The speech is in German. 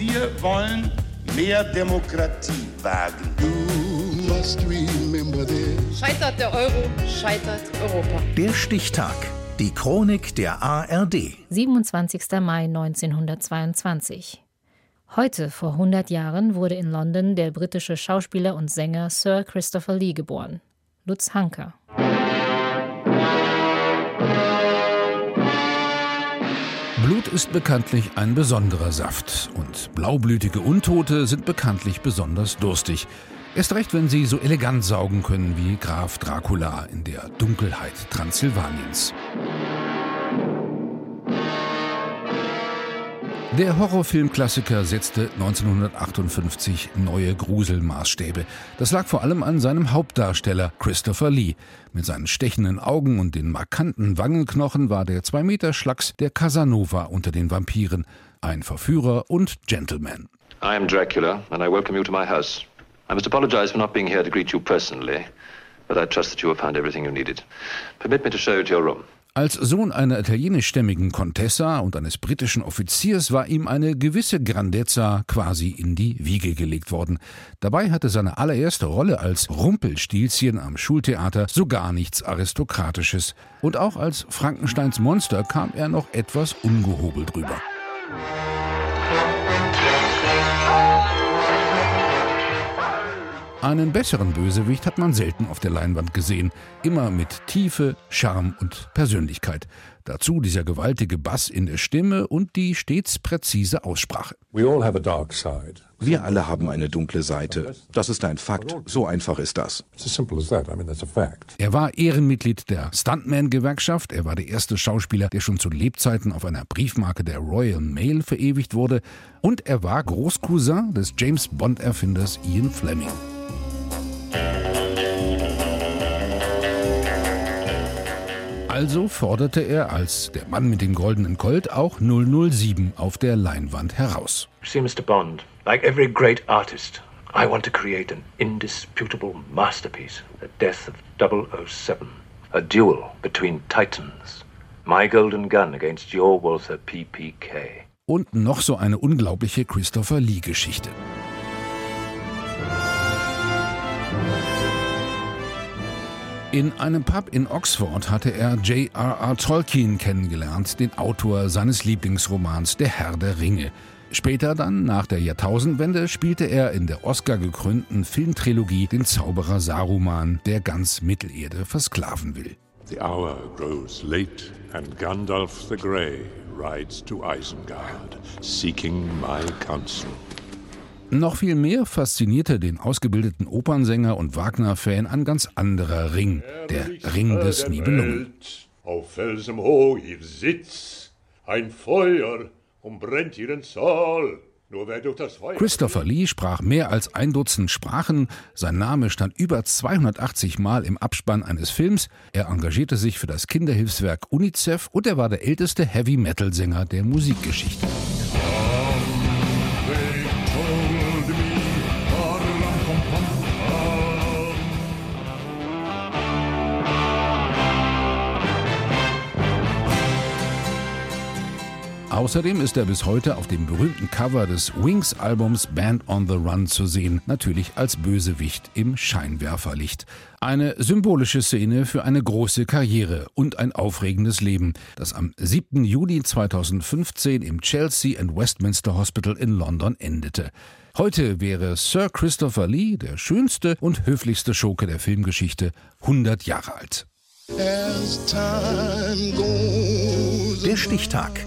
Wir wollen mehr Demokratie wagen. Scheitert der Euro, scheitert Europa. Der Stichtag. Die Chronik der ARD. 27. Mai 1922. Heute, vor 100 Jahren, wurde in London der britische Schauspieler und Sänger Sir Christopher Lee geboren. Lutz Hanker. Ist bekanntlich ein besonderer Saft und blaublütige Untote sind bekanntlich besonders durstig. Erst recht, wenn sie so elegant saugen können wie Graf Dracula in der Dunkelheit Transsilvaniens. Der Horrorfilmklassiker setzte 1958 neue Gruselmaßstäbe. Das lag vor allem an seinem Hauptdarsteller Christopher Lee. Mit seinen stechenden Augen und den markanten Wangenknochen war der zwei Meter Schlacks der Casanova unter den Vampiren, ein Verführer und Gentleman. I am Dracula and I welcome you to my house. I must apologize for not being here to greet you personally, but I trust that you have found everything you needed. Permit me to show you to your room. Als Sohn einer italienischstämmigen Contessa und eines britischen Offiziers war ihm eine gewisse Grandezza quasi in die Wiege gelegt worden. Dabei hatte seine allererste Rolle als Rumpelstilzchen am Schultheater so gar nichts Aristokratisches. Und auch als Frankensteins Monster kam er noch etwas ungehobelt rüber. Einen besseren Bösewicht hat man selten auf der Leinwand gesehen. Immer mit Tiefe, Charme und Persönlichkeit. Dazu dieser gewaltige Bass in der Stimme und die stets präzise Aussprache. Wir alle haben eine dunkle Seite. Das ist ein Fakt. So einfach ist das. Er war Ehrenmitglied der Stuntman-Gewerkschaft. Er war der erste Schauspieler, der schon zu Lebzeiten auf einer Briefmarke der Royal Mail verewigt wurde. Und er war Großcousin des James Bond-Erfinders Ian Fleming. Also forderte er als der Mann mit dem goldenen Colt auch 007 auf der Leinwand heraus. See, Mr. Bond, like every great artist, I want to create an indisputable masterpiece, the death of 007, a duel between titans, my golden gun against your Walther PPK. Und noch so eine unglaubliche Christopher Lee-Geschichte. In einem Pub in Oxford hatte er J.R.R. Tolkien kennengelernt, den Autor seines Lieblingsromans Der Herr der Ringe. Später dann, nach der Jahrtausendwende, spielte er in der Oscar-gekrönten Filmtrilogie den Zauberer Saruman, der ganz Mittelerde versklaven will. The hour grows late and Gandalf the Grey rides to Isengard, seeking my counsel. Noch viel mehr faszinierte den ausgebildeten Opernsänger und Wagner-Fan ein ganz anderer Ring, der Ring des Nibelungen. Auf Felsen hoch ihr Sitz, ein Feuer umbrennt ihren Saal. Christopher Lee sprach mehr als ein Dutzend Sprachen, sein Name stand über 280 Mal im Abspann eines Films, er engagierte sich für das Kinderhilfswerk UNICEF und er war der älteste Heavy-Metal-Sänger der Musikgeschichte. Außerdem ist er bis heute auf dem berühmten Cover des Wings-Albums Band on the Run zu sehen, natürlich als Bösewicht im Scheinwerferlicht. Eine symbolische Szene für eine große Karriere und ein aufregendes Leben, das am 7. Juli 2015 im Chelsea and Westminster Hospital in London endete. Heute wäre Sir Christopher Lee, der schönste und höflichste Schurke der Filmgeschichte, 100 Jahre alt. Der Stichtag.